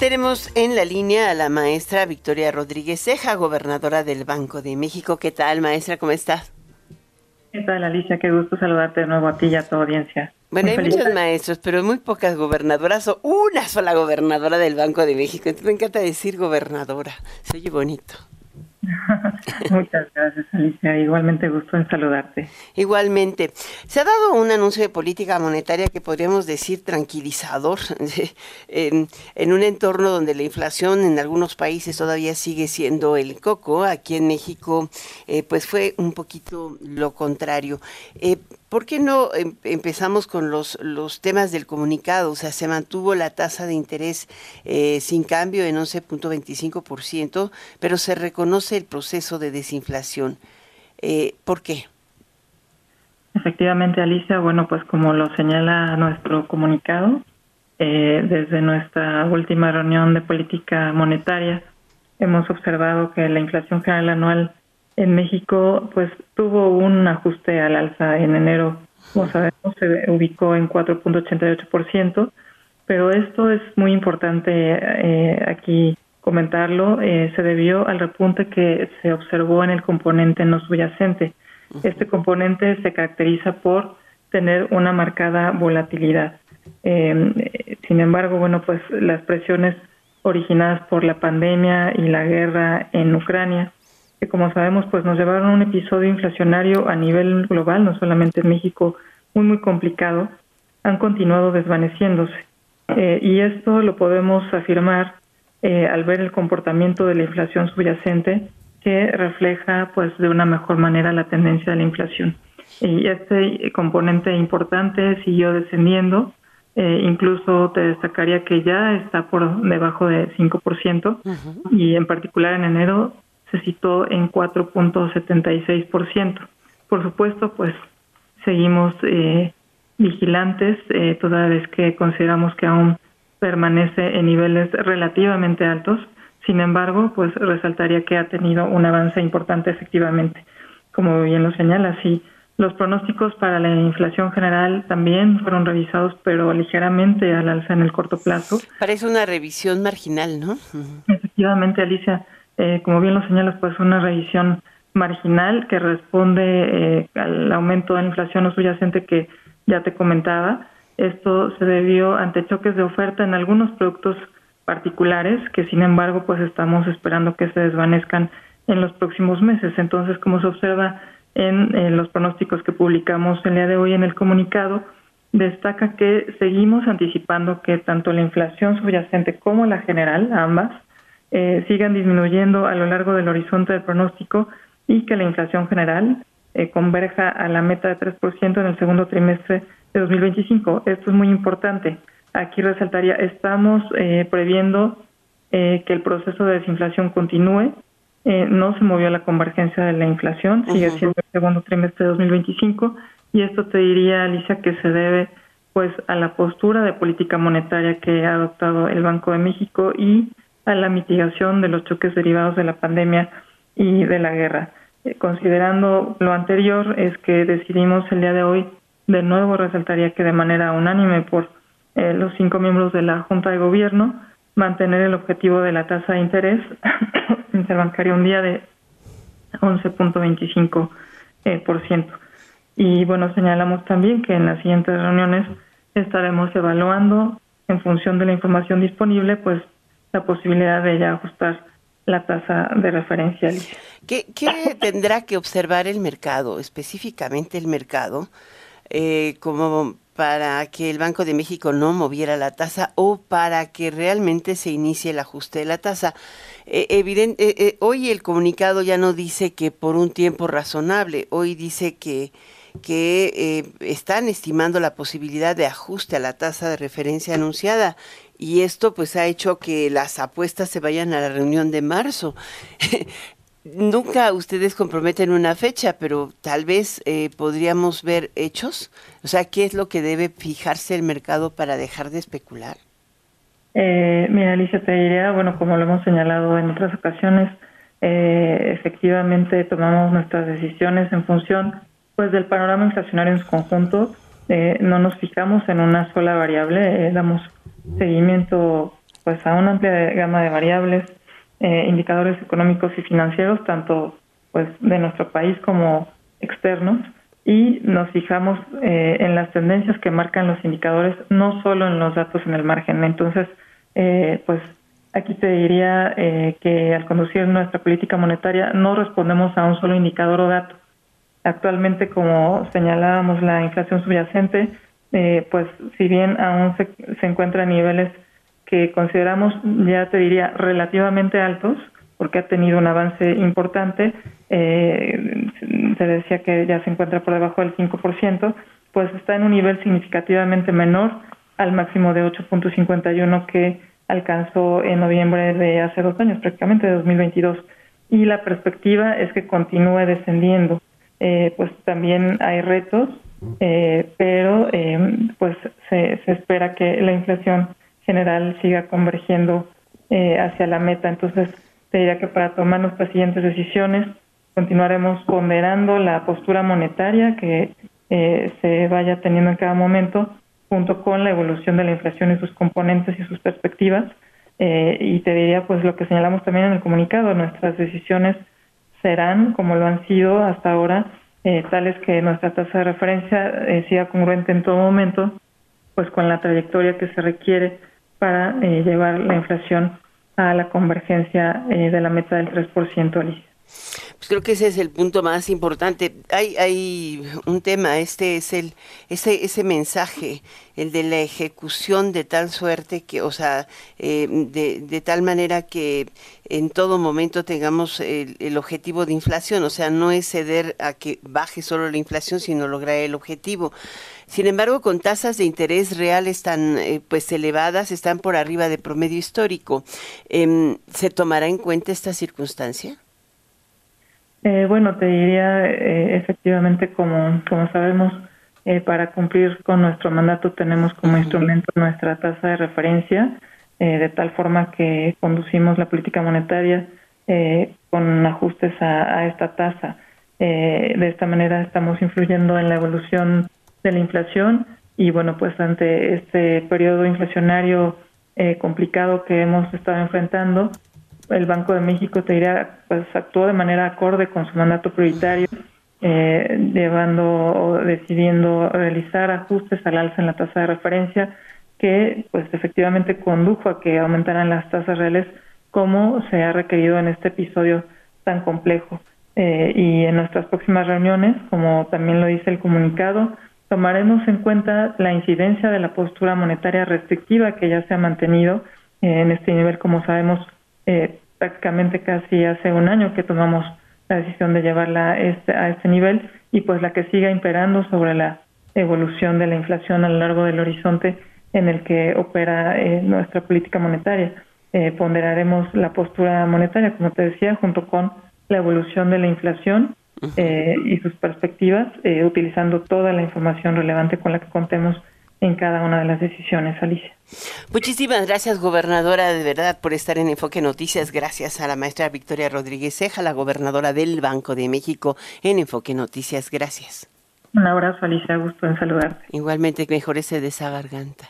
Tenemos en la línea a la maestra Victoria Rodríguez Ceja, gobernadora del Banco de México. ¿Qué tal, maestra? ¿Cómo estás? ¿Qué tal, Alicia? Qué gusto saludarte de nuevo a ti y a tu audiencia. Bueno, hay muchos maestros, pero muy pocas gobernadoras o una sola gobernadora del Banco de México. Entonces me encanta decir gobernadora. Se oye bonito. Muchas gracias, Alicia. Igualmente gusto en saludarte. Igualmente. Se ha dado un anuncio de política monetaria que podríamos decir tranquilizador en, un entorno donde la inflación en algunos países todavía sigue siendo el coco. Aquí en México, eh, pues fue un poquito lo contrario. Eh, ¿Por qué no em, empezamos con los, los temas del comunicado? O sea, se mantuvo la tasa de interés eh, sin cambio en 11.25%, pero se reconoce el proceso de desinflación. Eh, ¿Por qué? Efectivamente, Alicia, bueno, pues como lo señala nuestro comunicado, eh, desde nuestra última reunión de política monetaria, hemos observado que la inflación general anual en México pues tuvo un ajuste al alza en enero, como sabemos se ubicó en 4.88%, pero esto es muy importante eh, aquí comentarlo, eh, se debió al repunte que se observó en el componente no subyacente. Este componente se caracteriza por tener una marcada volatilidad. Eh, sin embargo, bueno, pues las presiones originadas por la pandemia y la guerra en Ucrania que como sabemos pues nos llevaron a un episodio inflacionario a nivel global, no solamente en México, muy muy complicado, han continuado desvaneciéndose. Eh, y esto lo podemos afirmar eh, al ver el comportamiento de la inflación subyacente que refleja pues de una mejor manera la tendencia de la inflación. Y este componente importante siguió descendiendo, eh, incluso te destacaría que ya está por debajo de 5% y en particular en enero se citó en 4.76%. Por supuesto, pues seguimos eh, vigilantes, eh, toda vez que consideramos que aún permanece en niveles relativamente altos. Sin embargo, pues resaltaría que ha tenido un avance importante efectivamente. Como bien lo señala, sí, los pronósticos para la inflación general también fueron revisados, pero ligeramente al alza en el corto plazo. Parece una revisión marginal, ¿no? Efectivamente, Alicia eh, como bien lo señalas, pues una revisión marginal que responde eh, al aumento de la inflación no subyacente que ya te comentaba. Esto se debió ante choques de oferta en algunos productos particulares que sin embargo pues estamos esperando que se desvanezcan en los próximos meses. Entonces, como se observa en, en los pronósticos que publicamos el día de hoy en el comunicado, destaca que seguimos anticipando que tanto la inflación subyacente como la general, ambas, eh, sigan disminuyendo a lo largo del horizonte del pronóstico y que la inflación general eh, converja a la meta de 3% en el segundo trimestre de 2025. Esto es muy importante. Aquí resaltaría, estamos eh, previendo que el proceso de desinflación continúe. no se movió la convergencia de la inflación, sigue siendo el segundo trimestre de 2025 y esto te diría, Alicia, que se debe pues a la postura de política monetaria que ha adoptado el Banco de México y a la mitigación de los choques derivados de la pandemia y de la guerra. Eh, considerando lo anterior, es que decidimos el día de hoy, de nuevo resaltaría que de manera unánime por eh, los cinco miembros de la Junta de Gobierno, mantener el objetivo de la tasa de interés interbancaria un día de 11.25%. Eh, por ciento. y bueno, señalamos también que en las siguientes reuniones estaremos evaluando en función de la información disponible, pues la posibilidad de ya ajustar la tasa de referencia. ¿Qué, tendrá que observar el mercado, específicamente el mercado, eh, como para que el Banco de México no moviera la tasa o para que realmente se inicie el ajuste de la tasa? Eh, evidente, eh, hoy el comunicado ya no dice que por un tiempo razonable, hoy dice que que están estimando la posibilidad de ajuste a la tasa de referencia anunciada y esto pues ha hecho que las apuestas se vayan a la reunión de marzo. Nunca ustedes comprometen una fecha, pero tal vez eh, podríamos ver hechos. O sea, ¿qué es lo que debe fijarse el mercado para dejar de especular? Eh, mira, Alicia, te diría, bueno, como lo hemos señalado en otras ocasiones, eh, efectivamente tomamos nuestras decisiones en función pues del panorama inflacionario en su conjunto. no nos fijamos en una sola variable, damos seguimiento pues a una amplia gama de variables, eh, indicadores económicos y financieros, tanto pues de nuestro país como externos, y nos fijamos eh, en las tendencias que marcan los indicadores, no solo en los datos en el margen. Entonces, eh, pues aquí te diría eh, que al conducir nuestra política monetaria no respondemos a un solo indicador o dato. Actualmente, como señalábamos, la inflación subyacente, pues si bien aún se, se encuentra a niveles que consideramos, ya te diría, relativamente altos, porque ha tenido un avance importante, eh, se decía que ya se encuentra por debajo del 5%, pues está en un nivel significativamente menor al máximo de 8.51 que alcanzó en noviembre de hace dos años, prácticamente de 2022. Y la perspectiva es que continúe descendiendo. Eh, pues también hay retos, eh, pero eh, pues se, se espera que la inflación general siga convergiendo hacia la meta. Entonces, te diría que para tomar nuestras siguientes decisiones continuaremos ponderando la postura monetaria que eh, se vaya teniendo en cada momento junto con la evolución de la inflación y sus componentes y sus perspectivas. Eh, y te diría pues lo que señalamos también en el comunicado, nuestras decisiones serán, como lo han sido hasta ahora, eh, tales que nuestra tasa de referencia siga congruente en todo momento, pues con la trayectoria que se requiere para llevar la inflación a la convergencia eh, de la meta del 3%, Alicia. Pues creo que ese es el punto más importante. Hay, hay un tema, este es el, ese, ese mensaje, el de la ejecución de tal suerte que, o sea, eh, de, de, tal manera que en todo momento tengamos el, objetivo de inflación, o sea, no es ceder a que baje solo la inflación, sino lograr el objetivo. Sin embargo, con tasas de interés reales tan eh, pues elevadas, están por arriba de promedio histórico. Eh, ¿Se tomará en cuenta esta circunstancia? Eh, bueno, te diría eh, efectivamente, como, como sabemos, eh, para cumplir con nuestro mandato tenemos como instrumento nuestra tasa de referencia, de tal forma que conducimos la política monetaria con ajustes a, a esta tasa. de esta manera estamos influyendo en la evolución de la inflación y bueno, pues ante este periodo inflacionario eh, complicado que hemos estado enfrentando, el Banco de México, te diría, pues actuó de manera acorde con su mandato prioritario, eh, llevando o decidiendo realizar ajustes al alza en la tasa de referencia, que pues efectivamente condujo a que aumentaran las tasas reales como se ha requerido en este episodio tan complejo. Eh, y en nuestras próximas reuniones, como también lo dice el comunicado, tomaremos en cuenta la incidencia de la postura monetaria restrictiva que ya se ha mantenido eh, en este nivel, como sabemos, eh, prácticamente casi hace un año que tomamos la decisión de llevarla a este, a este nivel y pues la que siga imperando sobre la evolución de la inflación a lo largo del horizonte en el que opera eh, nuestra política monetaria. ponderaremos la postura monetaria, como te decía, junto con la evolución de la inflación eh, y sus perspectivas, eh, utilizando toda la información relevante con la que contemos en cada una de las decisiones, Alicia. Muchísimas gracias, gobernadora, de verdad, por estar en Enfoque Noticias. Gracias a la maestra Victoria Rodríguez Ceja, la gobernadora del Banco de México, en Enfoque Noticias. Gracias. Un abrazo, Alicia, gusto en saludarte. Igualmente, mejorese de esa garganta.